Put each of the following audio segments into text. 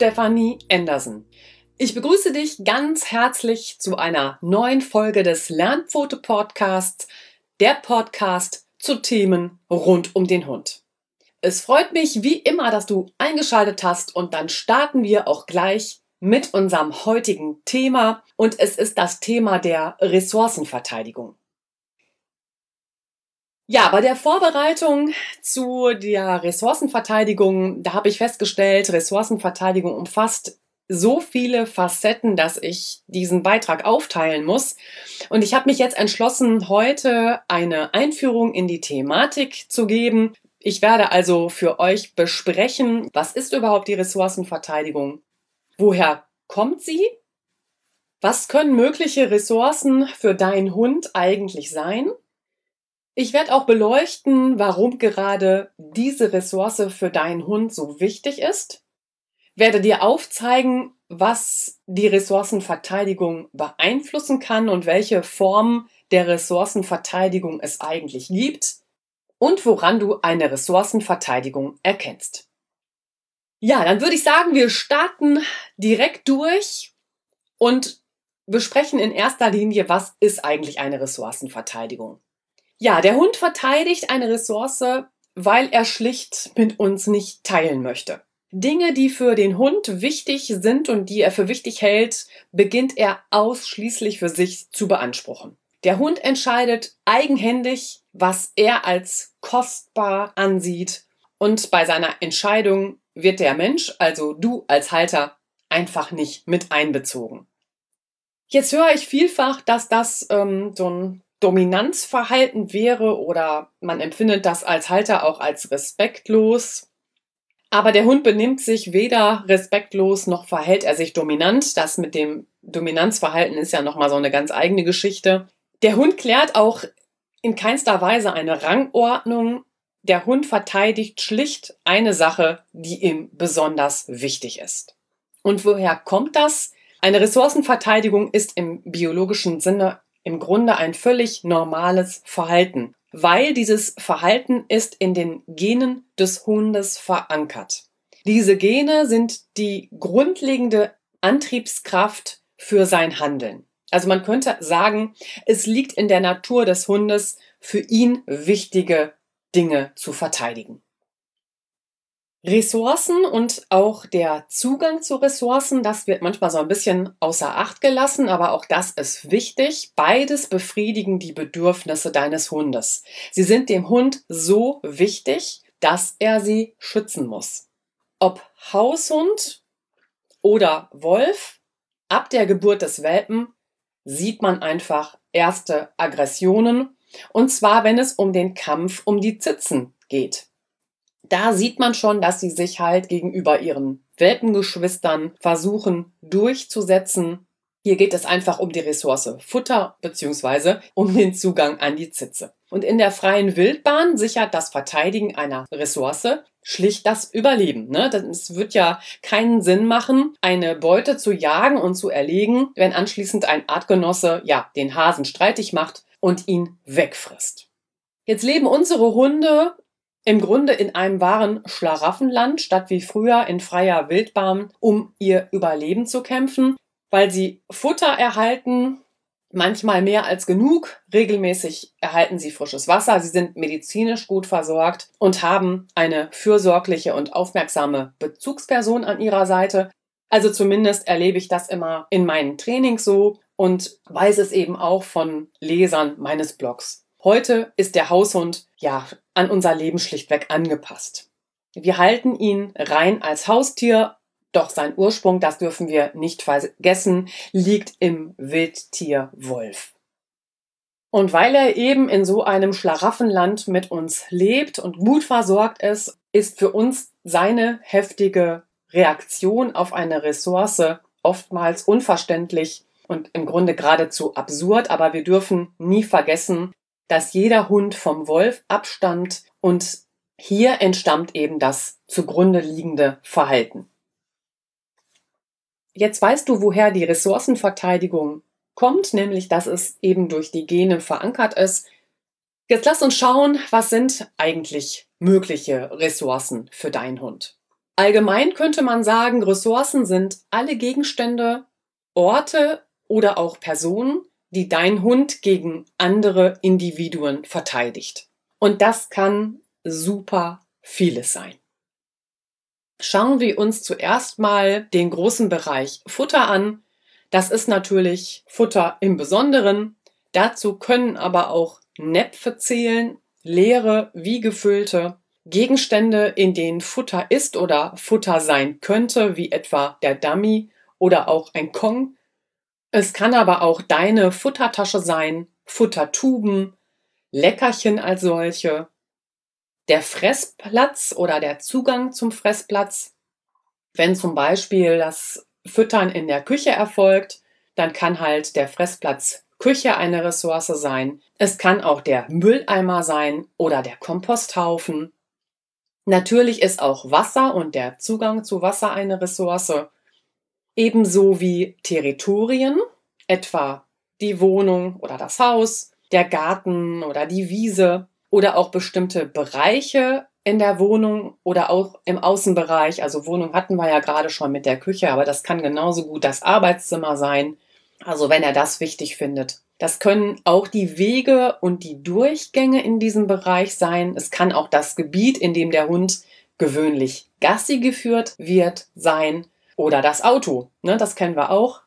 Stefanie Anderson. Ich begrüße dich ganz herzlich zu einer neuen Folge des Lernpfote Podcasts, der Podcast zu Themen rund um den Hund. Es freut mich wie immer, dass du eingeschaltet hast und dann starten wir auch gleich mit unserem heutigen Thema und es ist das Thema der Ressourcenverteidigung. Ja, bei der Vorbereitung zu der Ressourcenverteidigung, da habe ich festgestellt, Ressourcenverteidigung umfasst so viele Facetten, dass ich diesen Beitrag aufteilen muss. Und ich habe mich jetzt entschlossen, heute eine Einführung in die Thematik zu geben. Ich werde also für euch besprechen, was ist überhaupt die Ressourcenverteidigung? Woher kommt sie? Was können mögliche Ressourcen für deinen Hund eigentlich sein? Ich werde auch beleuchten, warum gerade diese Ressource für deinen Hund so wichtig ist. Werde dir aufzeigen, was die Ressourcenverteidigung beeinflussen kann und welche Form der Ressourcenverteidigung es eigentlich gibt und woran du eine Ressourcenverteidigung erkennst. Ja, dann würde ich sagen, wir starten direkt durch und besprechen in erster Linie, was ist eigentlich eine Ressourcenverteidigung. Ja, der Hund verteidigt eine Ressource, weil er schlicht mit uns nicht teilen möchte. Dinge, die für den Hund wichtig sind und die er für wichtig hält, beginnt er ausschließlich für sich zu beanspruchen. Der Hund entscheidet eigenhändig, was er als kostbar ansieht und bei seiner Entscheidung wird der Mensch, also du als Halter, einfach nicht mit einbezogen. Jetzt höre ich vielfach, dass das ähm, so ein Dominanzverhalten wäre oder man empfindet das als Halter auch als respektlos. Aber der Hund benimmt sich weder respektlos noch verhält er sich dominant. Das mit dem Dominanzverhalten ist ja nochmal so eine ganz eigene Geschichte. Der Hund klärt auch in keinster Weise eine Rangordnung. Der Hund verteidigt schlicht eine Sache, die ihm besonders wichtig ist. Und woher kommt das? Eine Ressourcenverteidigung ist im biologischen Sinne im Grunde ein völlig normales Verhalten, weil dieses Verhalten ist in den Genen des Hundes verankert. Diese Gene sind die grundlegende Antriebskraft für sein Handeln. Also man könnte sagen, es liegt in der Natur des Hundes, für ihn wichtige Dinge zu verteidigen. Ressourcen und auch der Zugang zu Ressourcen, das wird manchmal so ein bisschen außer Acht gelassen, aber auch das ist wichtig. Beides befriedigen die Bedürfnisse deines Hundes. Sie sind dem Hund so wichtig, dass er sie schützen muss. Ob Haushund oder Wolf, ab der Geburt des Welpen sieht man einfach erste Aggressionen, und zwar wenn es um den Kampf um die Zitzen geht da sieht man schon, dass sie sich halt gegenüber ihren Welpengeschwistern versuchen durchzusetzen. Hier geht es einfach um die Ressource Futter beziehungsweise um den Zugang an die Zitze. Und in der freien Wildbahn sichert das Verteidigen einer Ressource schlicht das Überleben. Ne? Es wird ja keinen Sinn machen, eine Beute zu jagen und zu erlegen, wenn anschließend ein Artgenosse ja den Hasen streitig macht und ihn wegfrisst. Jetzt leben unsere Hunde im Grunde in einem wahren Schlaraffenland, statt wie früher in freier Wildbahn, um ihr Überleben zu kämpfen, weil sie Futter erhalten, manchmal mehr als genug. Regelmäßig erhalten sie frisches Wasser, sie sind medizinisch gut versorgt und haben eine fürsorgliche und aufmerksame Bezugsperson an ihrer Seite. Also zumindest erlebe ich das immer in meinen Trainings so und weiß es eben auch von Lesern meines Blogs. Heute ist der Haushund ja an unser Leben schlichtweg angepasst. Wir halten ihn rein als Haustier, doch sein Ursprung, das dürfen wir nicht vergessen, liegt im Wildtier Wolf. Und weil er eben in so einem Schlaraffenland mit uns lebt und gut versorgt ist, ist für uns seine heftige Reaktion auf eine Ressource oftmals unverständlich und im Grunde geradezu absurd, aber wir dürfen nie vergessen, dass jeder Hund vom Wolf abstammt und hier entstammt eben das zugrunde liegende Verhalten. Jetzt weißt du, woher die Ressourcenverteidigung kommt, nämlich dass es eben durch die Gene verankert ist. Jetzt lass uns schauen, was sind eigentlich mögliche Ressourcen für deinen Hund. Allgemein könnte man sagen, Ressourcen sind alle Gegenstände, Orte oder auch Personen, die dein Hund gegen andere Individuen verteidigt. Und das kann super vieles sein. Schauen wir uns zuerst mal den großen Bereich Futter an. Das ist natürlich Futter im Besonderen. Dazu können aber auch Näpfe zählen, leere wie gefüllte Gegenstände, in denen Futter ist oder Futter sein könnte, wie etwa der Dummy oder auch ein Kong. Es kann aber auch deine Futtertasche sein, Futtertuben, Leckerchen als solche, der Fressplatz oder der Zugang zum Fressplatz. Wenn zum Beispiel das Füttern in der Küche erfolgt, dann kann halt der Fressplatz Küche eine Ressource sein. Es kann auch der Mülleimer sein oder der Komposthaufen. Natürlich ist auch Wasser und der Zugang zu Wasser eine Ressource. Ebenso wie Territorien, etwa die Wohnung oder das Haus, der Garten oder die Wiese oder auch bestimmte Bereiche in der Wohnung oder auch im Außenbereich. Also Wohnung hatten wir ja gerade schon mit der Küche, aber das kann genauso gut das Arbeitszimmer sein. Also wenn er das wichtig findet. Das können auch die Wege und die Durchgänge in diesem Bereich sein. Es kann auch das Gebiet, in dem der Hund gewöhnlich Gassi geführt wird, sein. Oder das Auto. Ne, das kennen wir auch.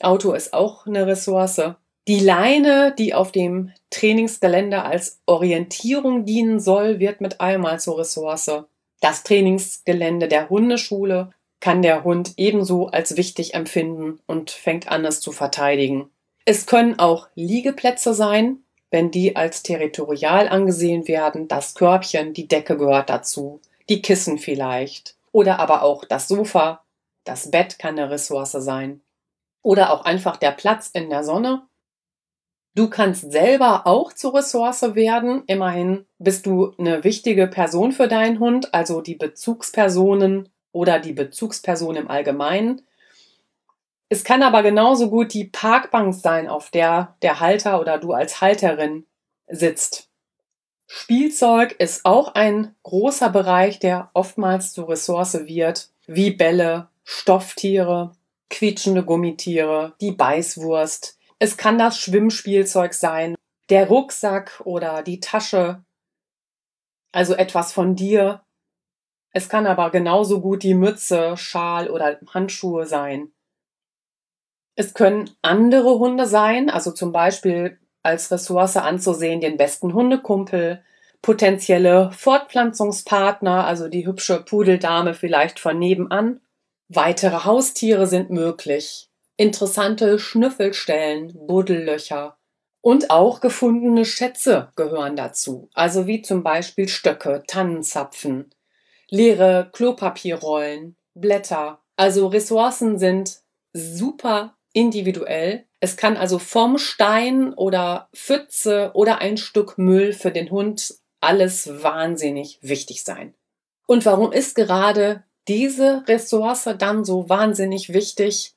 Auto ist auch eine Ressource. Die Leine, die auf dem Trainingsgelände als Orientierung dienen soll, wird mit einmal zur Ressource. Das Trainingsgelände der Hundeschule kann der Hund ebenso als wichtig empfinden und fängt an, es zu verteidigen. Es können auch Liegeplätze sein, wenn die als territorial angesehen werden. Das Körbchen, die Decke gehört dazu, die Kissen vielleicht. Oder aber auch das Sofa, das Bett kann eine Ressource sein. Oder auch einfach der Platz in der Sonne Du kannst selber auch zur Ressource werden. Immerhin bist du eine wichtige Person für deinen Hund, also die Bezugspersonen oder die Bezugsperson im Allgemeinen. Es kann aber genauso gut die Parkbank sein, auf der der Halter oder du als Halterin sitzt. Spielzeug ist auch ein großer Bereich, der oftmals zur Ressource wird, wie Bälle, Stofftiere, quietschende Gummitiere, die Beißwurst, es kann das Schwimmspielzeug sein, der Rucksack oder die Tasche, also etwas von dir. Es kann aber genauso gut die Mütze, Schal oder Handschuhe sein. Es können andere Hunde sein, also zum Beispiel als Ressource anzusehen den besten Hundekumpel, potenzielle Fortpflanzungspartner, also die hübsche Pudeldame vielleicht von nebenan. Weitere Haustiere sind möglich interessante Schnüffelstellen, Buddellöcher und auch gefundene Schätze gehören dazu, also wie zum Beispiel Stöcke, Tannenzapfen, leere Klopapierrollen, Blätter. Also Ressourcen sind super individuell. Es kann also vom Stein oder Pfütze oder ein Stück Müll für den Hund alles wahnsinnig wichtig sein. Und warum ist gerade diese Ressource dann so wahnsinnig wichtig?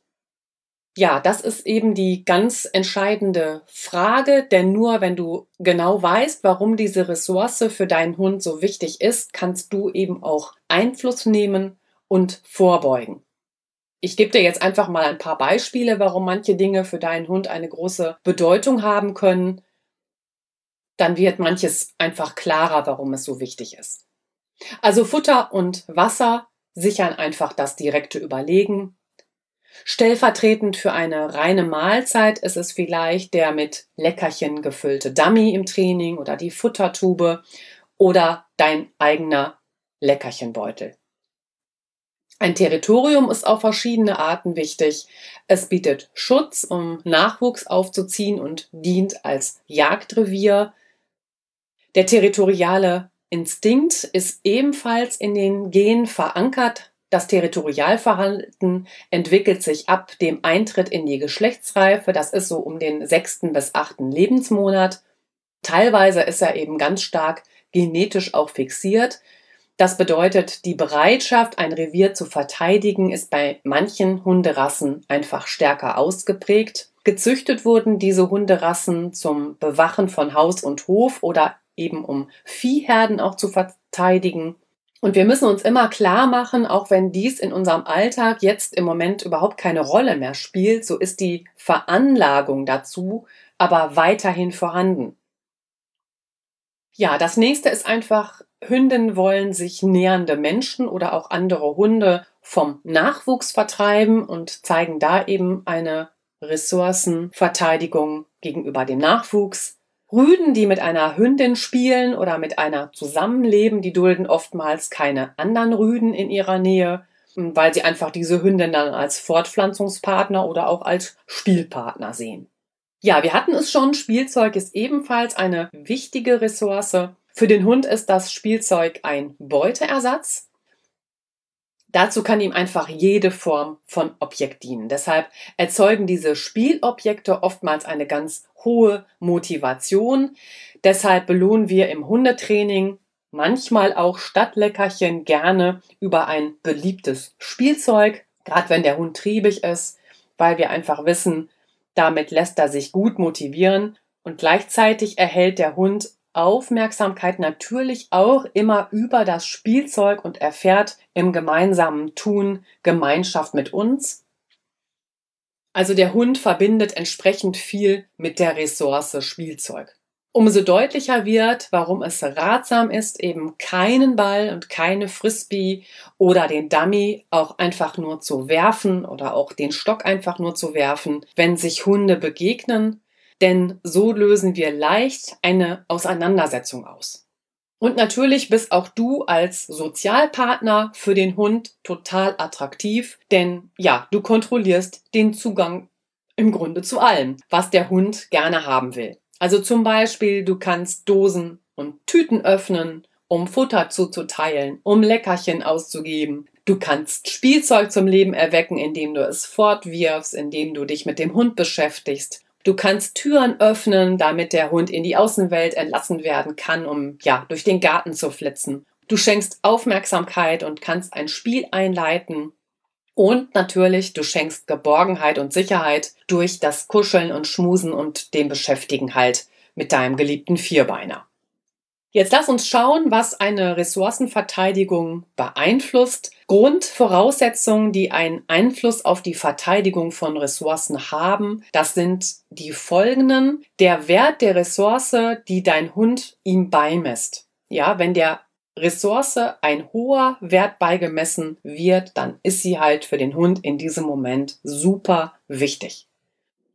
Ja, das ist eben die ganz entscheidende Frage, denn nur wenn du genau weißt, warum diese Ressource für deinen Hund so wichtig ist, kannst du eben auch Einfluss nehmen und vorbeugen. Ich gebe dir jetzt einfach mal ein paar Beispiele, warum manche Dinge für deinen Hund eine große Bedeutung haben können. Dann wird manches einfach klarer, warum es so wichtig ist. Also Futter und Wasser sichern einfach das direkte Überlegen, Stellvertretend für eine reine Mahlzeit ist es vielleicht der mit Leckerchen gefüllte Dummy im Training oder die Futtertube oder dein eigener Leckerchenbeutel. Ein Territorium ist auf verschiedene Arten wichtig. Es bietet Schutz, um Nachwuchs aufzuziehen und dient als Jagdrevier. Der territoriale Instinkt ist ebenfalls in den Genen verankert, das Territorialverhalten entwickelt sich ab dem Eintritt in die Geschlechtsreife. Das ist so um den sechsten bis achten Lebensmonat. Teilweise ist er eben ganz stark genetisch auch fixiert. Das bedeutet, die Bereitschaft, ein Revier zu verteidigen, ist bei manchen Hunderassen einfach stärker ausgeprägt. Gezüchtet wurden diese Hunderassen zum Bewachen von Haus und Hof oder eben um Viehherden auch zu verteidigen. Und wir müssen uns immer klar machen, auch wenn dies in unserem Alltag jetzt im Moment überhaupt keine Rolle mehr spielt, so ist die Veranlagung dazu aber weiterhin vorhanden. Ja, das nächste ist einfach, Hünden wollen sich nähernde Menschen oder auch andere Hunde vom Nachwuchs vertreiben und zeigen da eben eine Ressourcenverteidigung gegenüber dem Nachwuchs. Rüden, die mit einer Hündin spielen oder mit einer zusammenleben, die dulden oftmals keine anderen Rüden in ihrer Nähe, weil sie einfach diese Hündin dann als Fortpflanzungspartner oder auch als Spielpartner sehen. Ja, wir hatten es schon, Spielzeug ist ebenfalls eine wichtige Ressource. Für den Hund ist das Spielzeug ein Beuteersatz. Dazu kann ihm einfach jede Form von Objekt dienen. Deshalb erzeugen diese Spielobjekte oftmals eine ganz hohe Motivation. Deshalb belohnen wir im Hundetraining manchmal auch Stadtleckerchen gerne über ein beliebtes Spielzeug, gerade wenn der Hund triebig ist, weil wir einfach wissen, damit lässt er sich gut motivieren und gleichzeitig erhält der Hund Aufmerksamkeit natürlich auch immer über das Spielzeug und erfährt im gemeinsamen Tun Gemeinschaft mit uns. Also der Hund verbindet entsprechend viel mit der Ressource Spielzeug. Umso deutlicher wird, warum es ratsam ist, eben keinen Ball und keine Frisbee oder den Dummy auch einfach nur zu werfen oder auch den Stock einfach nur zu werfen, wenn sich Hunde begegnen, denn so lösen wir leicht eine Auseinandersetzung aus. Und natürlich bist auch du als Sozialpartner für den Hund total attraktiv, denn ja, du kontrollierst den Zugang im Grunde zu allem, was der Hund gerne haben will. Also zum Beispiel, du kannst Dosen und Tüten öffnen, um Futter zuzuteilen, um Leckerchen auszugeben. Du kannst Spielzeug zum Leben erwecken, indem du es fortwirfst, indem du dich mit dem Hund beschäftigst. Du kannst Türen öffnen, damit der Hund in die Außenwelt entlassen werden kann, um ja durch den Garten zu flitzen. Du schenkst Aufmerksamkeit und kannst ein Spiel einleiten. Und natürlich, du schenkst Geborgenheit und Sicherheit durch das Kuscheln und Schmusen und dem Beschäftigen halt mit deinem geliebten Vierbeiner. Jetzt lass uns schauen, was eine Ressourcenverteidigung beeinflusst. Grundvoraussetzungen, die einen Einfluss auf die Verteidigung von Ressourcen haben, das sind die folgenden. Der Wert der Ressource, die dein Hund ihm beimisst. Ja, wenn der Ressource ein hoher Wert beigemessen wird, dann ist sie halt für den Hund in diesem Moment super wichtig.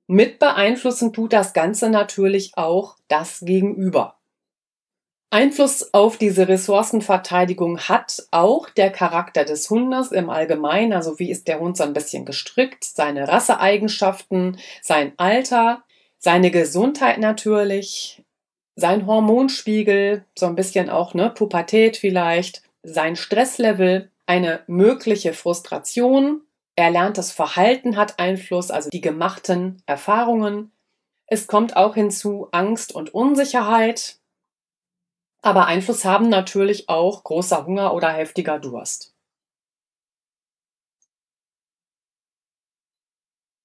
Mit beeinflussen tut das Ganze natürlich auch das Gegenüber. Einfluss auf diese Ressourcenverteidigung hat auch der Charakter des Hundes im Allgemeinen, also wie ist der Hund so ein bisschen gestrickt, seine Rasseeigenschaften, sein Alter, seine Gesundheit natürlich, sein Hormonspiegel, so ein bisschen auch ne Pubertät vielleicht, sein Stresslevel, eine mögliche Frustration, erlerntes Verhalten hat Einfluss, also die gemachten Erfahrungen. Es kommt auch hinzu Angst und Unsicherheit, aber Einfluss haben natürlich auch großer Hunger oder heftiger Durst.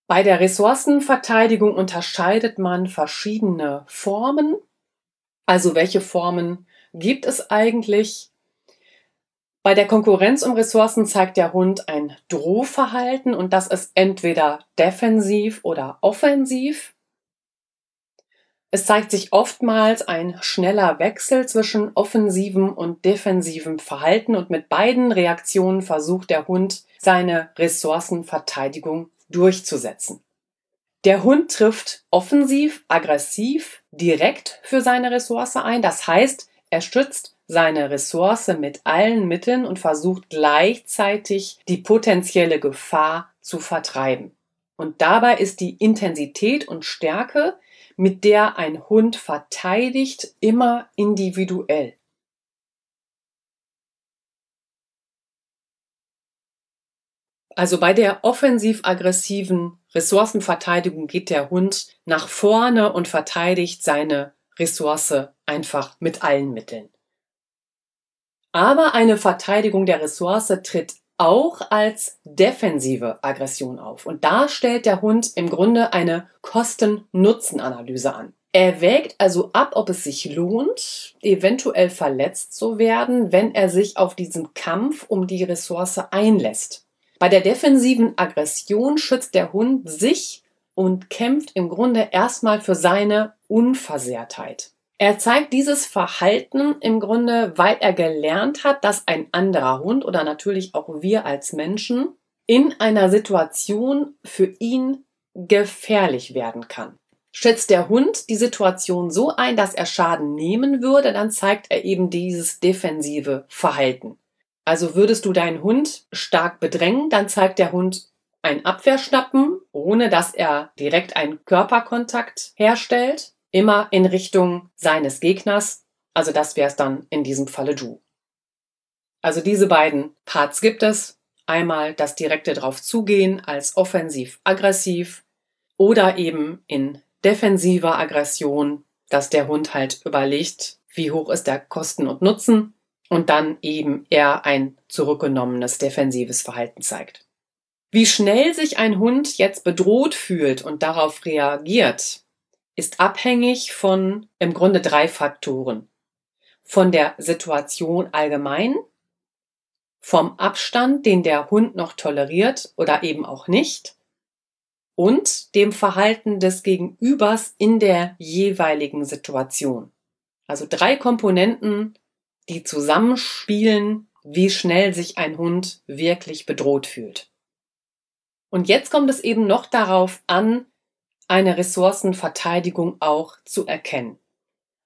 Bei der Ressourcenverteidigung unterscheidet man verschiedene Formen. Also welche Formen gibt es eigentlich? Bei der Konkurrenz um Ressourcen zeigt der Hund ein Drohverhalten und das ist entweder defensiv oder offensiv. Es zeigt sich oftmals ein schneller Wechsel zwischen offensivem und defensivem Verhalten und mit beiden Reaktionen versucht der Hund seine Ressourcenverteidigung durchzusetzen. Der Hund trifft offensiv, aggressiv, direkt für seine Ressource ein. Das heißt, er stützt seine Ressource mit allen Mitteln und versucht gleichzeitig die potenzielle Gefahr zu vertreiben. Und dabei ist die Intensität und Stärke mit der ein Hund verteidigt, immer individuell. Also bei der offensiv-aggressiven Ressourcenverteidigung geht der Hund nach vorne und verteidigt seine Ressource einfach mit allen Mitteln. Aber eine Verteidigung der Ressource tritt auch als defensive Aggression auf. Und da stellt der Hund im Grunde eine Kosten-Nutzen-Analyse an. Er wägt also ab, ob es sich lohnt, eventuell verletzt zu werden, wenn er sich auf diesen Kampf um die Ressource einlässt. Bei der defensiven Aggression schützt der Hund sich und kämpft im Grunde erstmal für seine Unversehrtheit. Er zeigt dieses Verhalten im Grunde, weil er gelernt hat, dass ein anderer Hund oder natürlich auch wir als Menschen in einer Situation für ihn gefährlich werden kann. Schätzt der Hund die Situation so ein, dass er Schaden nehmen würde, dann zeigt er eben dieses defensive Verhalten. Also würdest du deinen Hund stark bedrängen, dann zeigt der Hund ein Abwehrschnappen, ohne dass er direkt einen Körperkontakt herstellt, immer in Richtung seines Gegners. Also das wär's dann in diesem Falle du. Also diese beiden Parts gibt es. Einmal das direkte drauf zugehen als offensiv-aggressiv oder eben in defensiver Aggression, dass der Hund halt überlegt, wie hoch ist der Kosten und Nutzen und dann eben eher ein zurückgenommenes defensives Verhalten zeigt. Wie schnell sich ein Hund jetzt bedroht fühlt und darauf reagiert, ist abhängig von im Grunde drei Faktoren. Von der Situation allgemein, vom Abstand, den der Hund noch toleriert oder eben auch nicht, und dem Verhalten des Gegenübers in der jeweiligen Situation. Also drei Komponenten, die zusammenspielen, wie schnell sich ein Hund wirklich bedroht fühlt. Und jetzt kommt es eben noch darauf an, eine Ressourcenverteidigung auch zu erkennen.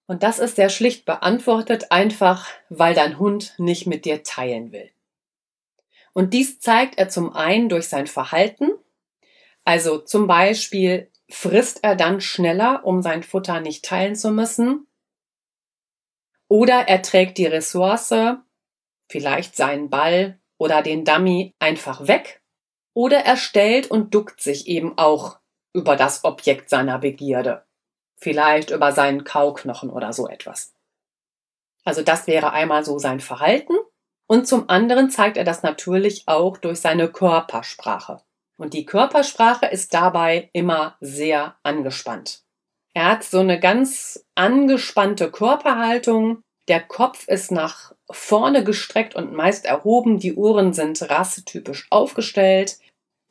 Und das ist sehr schlicht beantwortet, einfach weil dein Hund nicht mit dir teilen will. Und dies zeigt er zum einen durch sein Verhalten, also zum Beispiel frisst er dann schneller, um sein Futter nicht teilen zu müssen. Oder er trägt die Ressource, vielleicht seinen Ball oder den Dummy einfach weg. Oder er stellt und duckt sich eben auch über das Objekt seiner Begierde. Vielleicht über seinen Kauknochen oder so etwas. Also das wäre einmal so sein Verhalten. Und zum anderen zeigt er das natürlich auch durch seine Körpersprache. Und die Körpersprache ist dabei immer sehr angespannt. Er hat so eine ganz angespannte Körperhaltung. Der Kopf ist nach vorne gestreckt und meist erhoben. Die Ohren sind rassetypisch aufgestellt.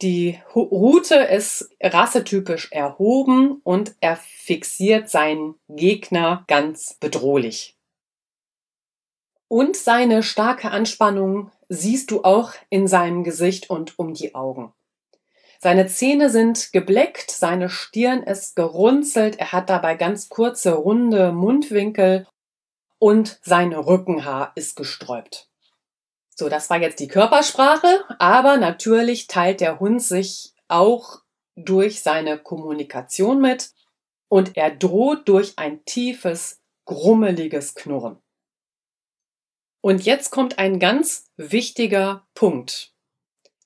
Die Rute ist rassetypisch erhoben und er fixiert seinen Gegner ganz bedrohlich. Und seine starke Anspannung siehst du auch in seinem Gesicht und um die Augen. Seine Zähne sind gebleckt, seine Stirn ist gerunzelt, er hat dabei ganz kurze, runde Mundwinkel und sein Rückenhaar ist gesträubt. So, das war jetzt die Körpersprache, aber natürlich teilt der Hund sich auch durch seine Kommunikation mit und er droht durch ein tiefes, grummeliges Knurren. Und jetzt kommt ein ganz wichtiger Punkt.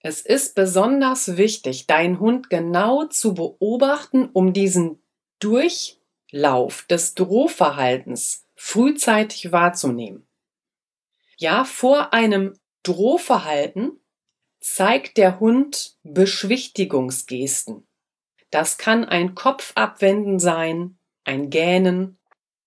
Es ist besonders wichtig, deinen Hund genau zu beobachten, um diesen Durchlauf des Drohverhaltens frühzeitig wahrzunehmen. Ja, vor einem Drohverhalten zeigt der Hund Beschwichtigungsgesten. Das kann ein Kopfabwenden sein, ein Gähnen.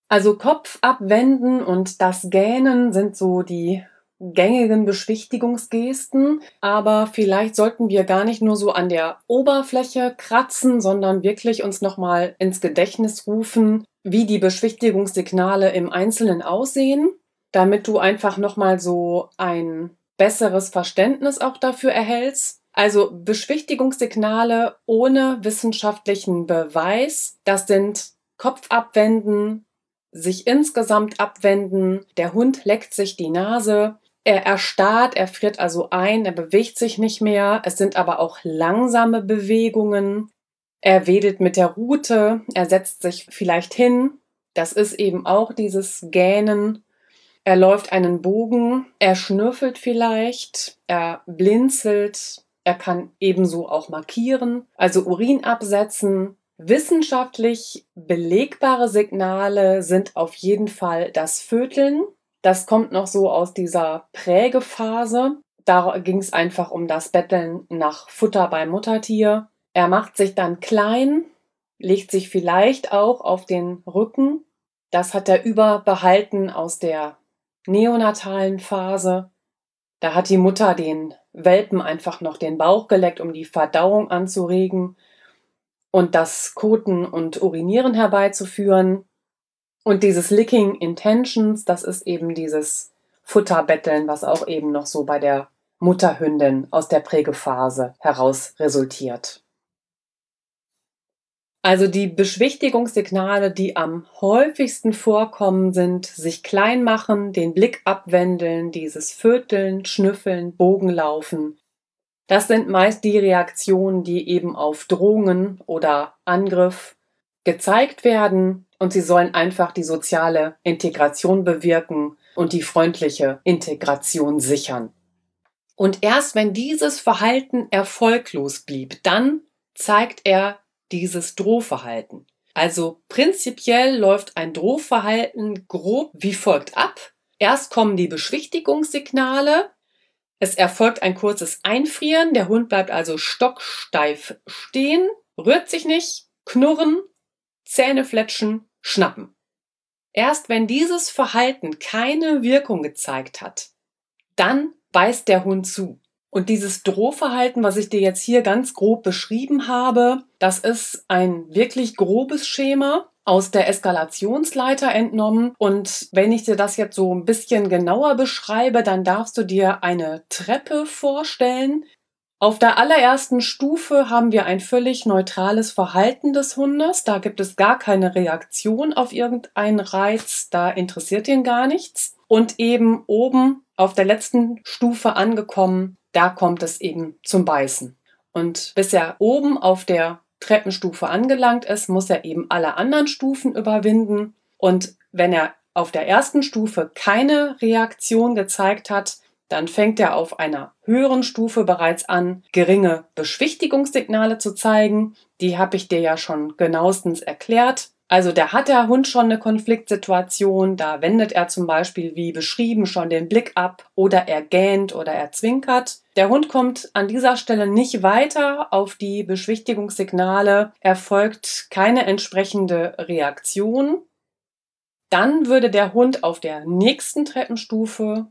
Also Kopfabwenden und das Gähnen sind so die gängigen Beschwichtigungsgesten, aber vielleicht sollten wir gar nicht nur so an der Oberfläche kratzen, sondern wirklich uns nochmal ins Gedächtnis rufen, wie die Beschwichtigungssignale im Einzelnen aussehen, damit du einfach nochmal so ein besseres Verständnis auch dafür erhältst. Also Beschwichtigungssignale ohne wissenschaftlichen Beweis, das sind Kopfabwenden, sich insgesamt abwenden, der Hund leckt sich die Nase, er erstarrt, er friert also ein, er bewegt sich nicht mehr. Es sind aber auch langsame Bewegungen. Er wedelt mit der Rute, er setzt sich vielleicht hin. Das ist eben auch dieses Gähnen. Er läuft einen Bogen, er schnüffelt vielleicht, er blinzelt, er kann ebenso auch markieren, also Urin absetzen. Wissenschaftlich belegbare Signale sind auf jeden Fall das Vöteln, das kommt noch so aus dieser Prägephase. Da ging es einfach um das Betteln nach Futter beim Muttertier. Er macht sich dann klein, legt sich vielleicht auch auf den Rücken. Das hat er überbehalten aus der neonatalen Phase. Da hat die Mutter den Welpen einfach noch den Bauch geleckt, um die Verdauung anzuregen und das Koten und Urinieren herbeizuführen. Und dieses Licking Intentions, das ist eben dieses Futterbetteln, was auch eben noch so bei der Mutterhündin aus der Prägephase heraus resultiert. Also die Beschwichtigungssignale, die am häufigsten vorkommen, sind sich klein machen, den Blick abwendeln, dieses Vöteln, Schnüffeln, Bogenlaufen. Das sind meist die Reaktionen, die eben auf Drohungen oder Angriff gezeigt werden und sie sollen einfach die soziale Integration bewirken und die freundliche Integration sichern. Und erst wenn dieses Verhalten erfolglos blieb, dann zeigt er dieses Drohverhalten. Also prinzipiell läuft ein Drohverhalten grob wie folgt ab. Erst kommen die Beschwichtigungssignale. Es erfolgt ein kurzes Einfrieren. Der Hund bleibt also stocksteif stehen, rührt sich nicht, knurren, Zähne fletschen, schnappen. Erst wenn dieses Verhalten keine Wirkung gezeigt hat, dann beißt der Hund zu. Und dieses Drohverhalten, was ich dir jetzt hier ganz grob beschrieben habe, das ist ein wirklich grobes Schema aus der Eskalationsleiter entnommen. Und wenn ich dir das jetzt so ein bisschen genauer beschreibe, dann darfst du dir eine Treppe vorstellen. Auf der allerersten Stufe haben wir ein völlig neutrales Verhalten des Hundes. Da gibt es gar keine Reaktion auf irgendeinen Reiz. Da interessiert ihn gar nichts. Und eben oben auf der letzten Stufe angekommen, da kommt es eben zum Beißen. Und bis er oben auf der Treppenstufe angelangt ist, muss er eben alle anderen Stufen überwinden. Und wenn er auf der ersten Stufe keine Reaktion gezeigt hat, dann fängt er auf einer höheren Stufe bereits an, geringe Beschwichtigungssignale zu zeigen. Die habe ich dir ja schon genauestens erklärt. Also da hat der Hund schon eine Konfliktsituation, da wendet er zum Beispiel wie beschrieben schon den Blick ab oder er gähnt oder er zwinkert. Der Hund kommt an dieser Stelle nicht weiter auf die Beschwichtigungssignale, erfolgt keine entsprechende Reaktion. Dann würde der Hund auf der nächsten Treppenstufe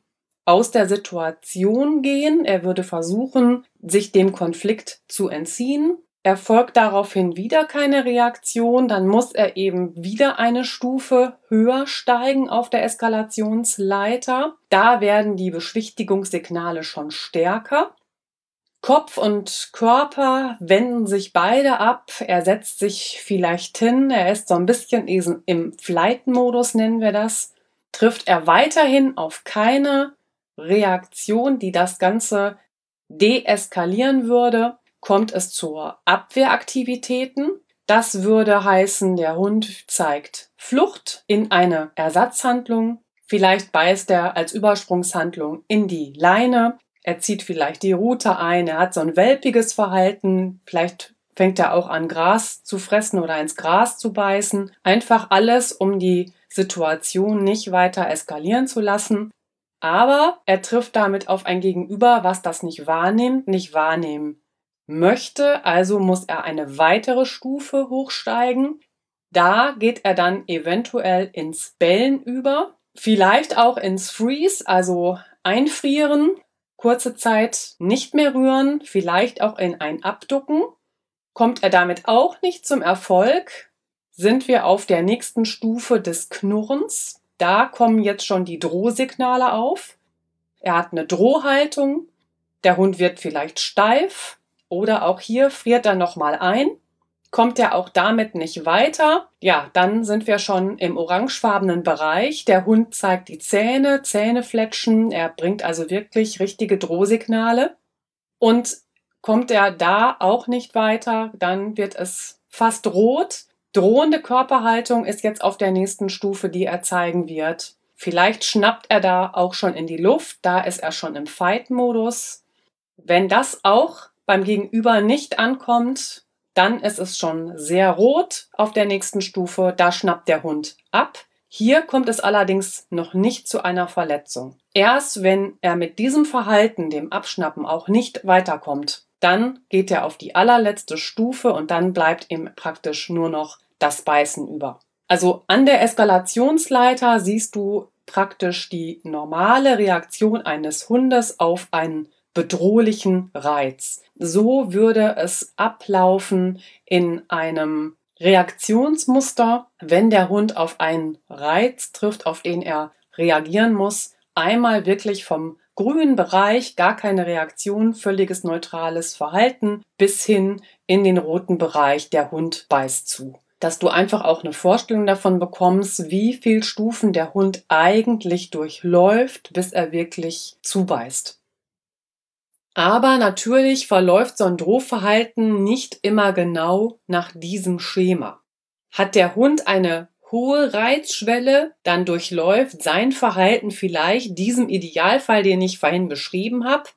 aus der Situation gehen. Er würde versuchen, sich dem Konflikt zu entziehen. Erfolgt daraufhin wieder keine Reaktion, dann muss er eben wieder eine Stufe höher steigen auf der Eskalationsleiter. Da werden die Beschwichtigungssignale schon stärker. Kopf und Körper wenden sich beide ab. Er setzt sich vielleicht hin. Er ist so ein bisschen im Flight-Modus, nennen wir das. Trifft er weiterhin auf keine Reaktion, die das Ganze deeskalieren würde, kommt es zu Abwehraktivitäten. Das würde heißen, der Hund zeigt Flucht in eine Ersatzhandlung. Vielleicht beißt er als Übersprungshandlung in die Leine. Er zieht vielleicht die Rute ein. Er hat so ein welpiges Verhalten. Vielleicht fängt er auch an, Gras zu fressen oder ins Gras zu beißen. Einfach alles, um die Situation nicht weiter eskalieren zu lassen. Aber er trifft damit auf ein Gegenüber, was das nicht wahrnimmt, nicht wahrnehmen möchte, also muss er eine weitere Stufe hochsteigen. Da geht er dann eventuell ins Bellen über, vielleicht auch ins Freeze, also einfrieren, kurze Zeit nicht mehr rühren, vielleicht auch in ein Abducken. Kommt er damit auch nicht zum Erfolg, sind wir auf der nächsten Stufe des Knurrens. Da kommen jetzt schon die Drohsignale auf. Er hat eine Drohhaltung, der Hund wird vielleicht steif, oder auch hier friert er nochmal ein. Kommt er auch damit nicht weiter, ja, dann sind wir schon im orangefarbenen Bereich. Der Hund zeigt die Zähne, Zähnefletschen. Er bringt also wirklich richtige Drohsignale. Und kommt er da auch nicht weiter, dann wird es fast rot. Drohende Körperhaltung ist jetzt auf der nächsten Stufe, die er zeigen wird. Vielleicht schnappt er da auch schon in die Luft, da ist er schon im Fight-Modus. Wenn das auch beim Gegenüber nicht ankommt, dann ist es schon sehr rot auf der nächsten Stufe. Da schnappt der Hund ab. Hier kommt es allerdings noch nicht zu einer Verletzung. Erst wenn er mit diesem Verhalten, dem Abschnappen, auch nicht weiterkommt, dann geht er auf die allerletzte Stufe und dann bleibt ihm praktisch nur noch das Beißen über. Also an der Eskalationsleiter siehst du praktisch die normale Reaktion eines Hundes auf einen bedrohlichen Reiz. So würde es ablaufen in einem Reaktionsmuster, wenn der Hund auf einen Reiz trifft, auf den er reagieren muss. Einmal wirklich vom grünen Bereich, gar keine Reaktion, völliges neutrales Verhalten, bis hin in den roten Bereich, der Hund beißt zu dass du einfach auch eine Vorstellung davon bekommst, wie viel Stufen der Hund eigentlich durchläuft, bis er wirklich zubeißt. Aber natürlich verläuft so ein Drohverhalten nicht immer genau nach diesem Schema. Hat der Hund eine hohe Reizschwelle, dann durchläuft sein Verhalten vielleicht diesem Idealfall, den ich vorhin beschrieben habe,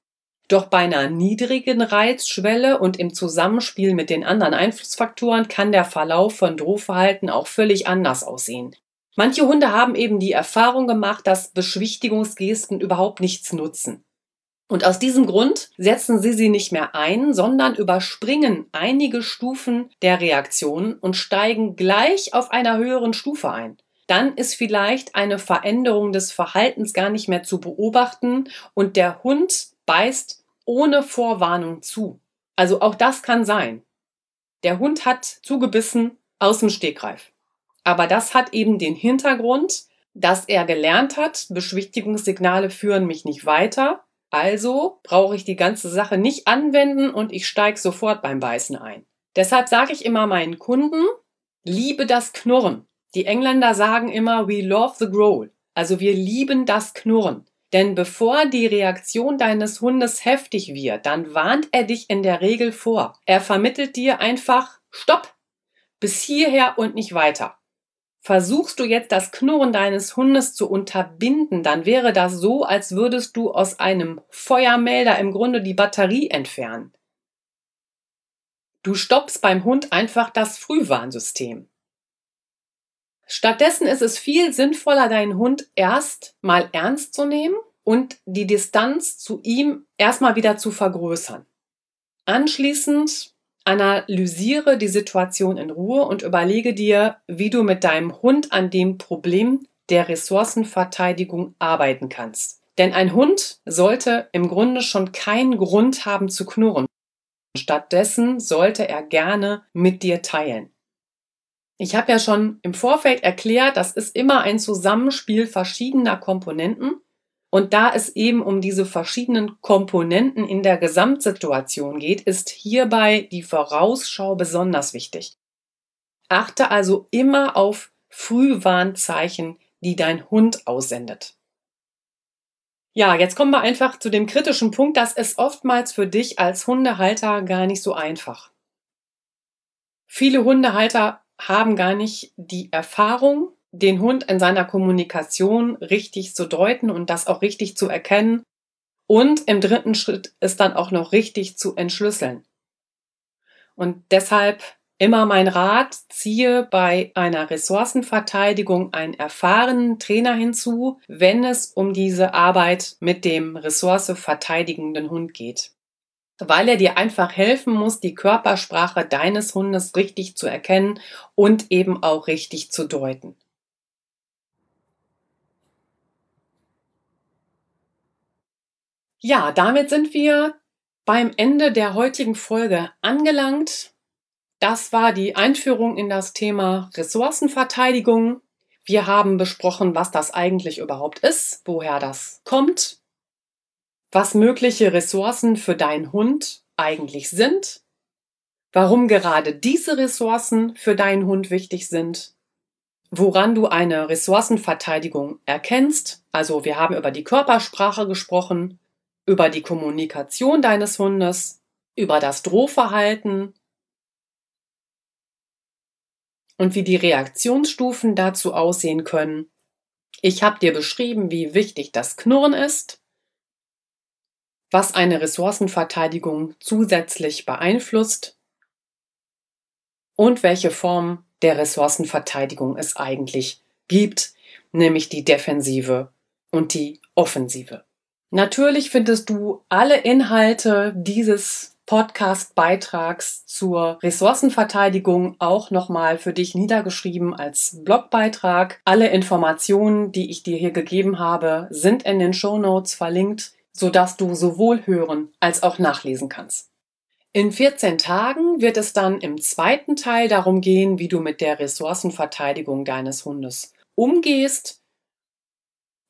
doch bei einer niedrigen Reizschwelle und im Zusammenspiel mit den anderen Einflussfaktoren kann der Verlauf von Drohverhalten auch völlig anders aussehen. Manche Hunde haben eben die Erfahrung gemacht, dass Beschwichtigungsgesten überhaupt nichts nutzen. Und aus diesem Grund setzen sie sie nicht mehr ein, sondern überspringen einige Stufen der Reaktion und steigen gleich auf einer höheren Stufe ein. Dann ist vielleicht eine Veränderung des Verhaltens gar nicht mehr zu beobachten und der Hund beißt ohne Vorwarnung zu. Also auch das kann sein. Der Hund hat zugebissen aus dem Stegreif. Aber das hat eben den Hintergrund, dass er gelernt hat, Beschwichtigungssignale führen mich nicht weiter. Also brauche ich die ganze Sache nicht anwenden und ich steige sofort beim Beißen ein. Deshalb sage ich immer meinen Kunden, liebe das Knurren. Die Engländer sagen immer, we love the growl. Also wir lieben das Knurren. Denn bevor die Reaktion deines Hundes heftig wird, dann warnt er dich in der Regel vor. Er vermittelt dir einfach Stopp, bis hierher und nicht weiter. Versuchst du jetzt das Knurren deines Hundes zu unterbinden, dann wäre das so, als würdest du aus einem Feuermelder im Grunde die Batterie entfernen. Du stoppst beim Hund einfach das Frühwarnsystem. Stattdessen ist es viel sinnvoller, deinen Hund erst mal ernst zu nehmen und die Distanz zu ihm erstmal wieder zu vergrößern. Anschließend analysiere die Situation in Ruhe und überlege dir, wie du mit deinem Hund an dem Problem der Ressourcenverteidigung arbeiten kannst. Denn ein Hund sollte im Grunde schon keinen Grund haben zu knurren. Stattdessen sollte er gerne mit dir teilen. Ich habe ja schon im Vorfeld erklärt, das ist immer ein Zusammenspiel verschiedener Komponenten. Und da es eben um diese verschiedenen Komponenten in der Gesamtsituation geht, ist hierbei die Vorausschau besonders wichtig. Achte also immer auf Frühwarnzeichen, die dein Hund aussendet. Ja, jetzt kommen wir einfach zu dem kritischen Punkt, das ist oftmals für dich als Hundehalter gar nicht so einfach. Viele Hundehalter haben gar nicht die Erfahrung, den Hund in seiner Kommunikation richtig zu deuten und das auch richtig zu erkennen und im dritten Schritt ist dann auch noch richtig zu entschlüsseln. Und deshalb immer mein Rat, ziehe bei einer Ressourcenverteidigung einen erfahrenen Trainer hinzu, wenn es um diese Arbeit mit dem ressourceverteidigenden Hund geht weil er dir einfach helfen muss, die Körpersprache deines Hundes richtig zu erkennen und eben auch richtig zu deuten. Ja, damit sind wir beim Ende der heutigen Folge angelangt. Das war die Einführung in das Thema Ressourcenverteidigung. Wir haben besprochen, was das eigentlich überhaupt ist, woher das kommt, was mögliche Ressourcen für deinen Hund eigentlich sind, warum gerade diese Ressourcen für deinen Hund wichtig sind, woran du eine Ressourcenverteidigung erkennst. Also wir haben über die Körpersprache gesprochen, über die Kommunikation deines Hundes, über das Drohverhalten und wie die Reaktionsstufen dazu aussehen können. Ich habe dir beschrieben, wie wichtig das Knurren ist was eine Ressourcenverteidigung zusätzlich beeinflusst und welche Form der Ressourcenverteidigung es eigentlich gibt, nämlich die Defensive und die Offensive. Natürlich findest du alle Inhalte dieses Podcast-Beitrags zur Ressourcenverteidigung auch nochmal für dich niedergeschrieben als Blogbeitrag. Alle Informationen, die ich dir hier gegeben habe, sind in den Show Notes verlinkt, sodass du sowohl hören als auch nachlesen kannst. In 14 Tagen wird es dann im zweiten Teil darum gehen, wie du mit der Ressourcenverteidigung deines Hundes umgehst.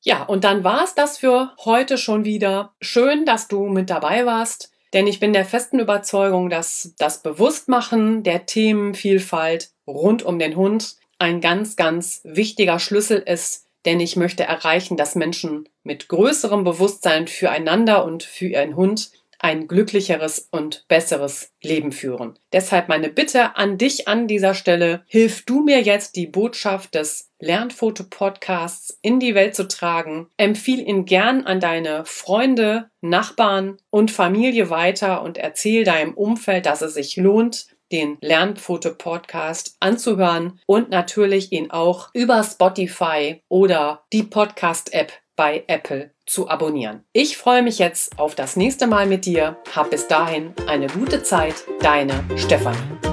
Ja, und dann war es das für heute schon wieder. Schön, dass du mit dabei warst. Denn ich bin der festen Überzeugung, dass das Bewusstmachen der Themenvielfalt rund um den Hund ein ganz, ganz wichtiger Schlüssel ist, denn ich möchte erreichen, dass Menschen mit größerem Bewusstsein füreinander und für ihren Hund ein glücklicheres und besseres Leben führen. Deshalb meine Bitte an dich an dieser Stelle, hilf du mir jetzt die Botschaft des Lernfoto-Podcasts in die Welt zu tragen. Empfiehl ihn gern an deine Freunde, Nachbarn und Familie weiter und erzähl deinem Umfeld, dass es sich lohnt, den Lernfoto-Podcast anzuhören und natürlich ihn auch über Spotify oder die Podcast-App bei Apple zu abonnieren. Ich freue mich jetzt auf das nächste Mal mit dir. Hab bis dahin eine gute Zeit. Deine Stefanie.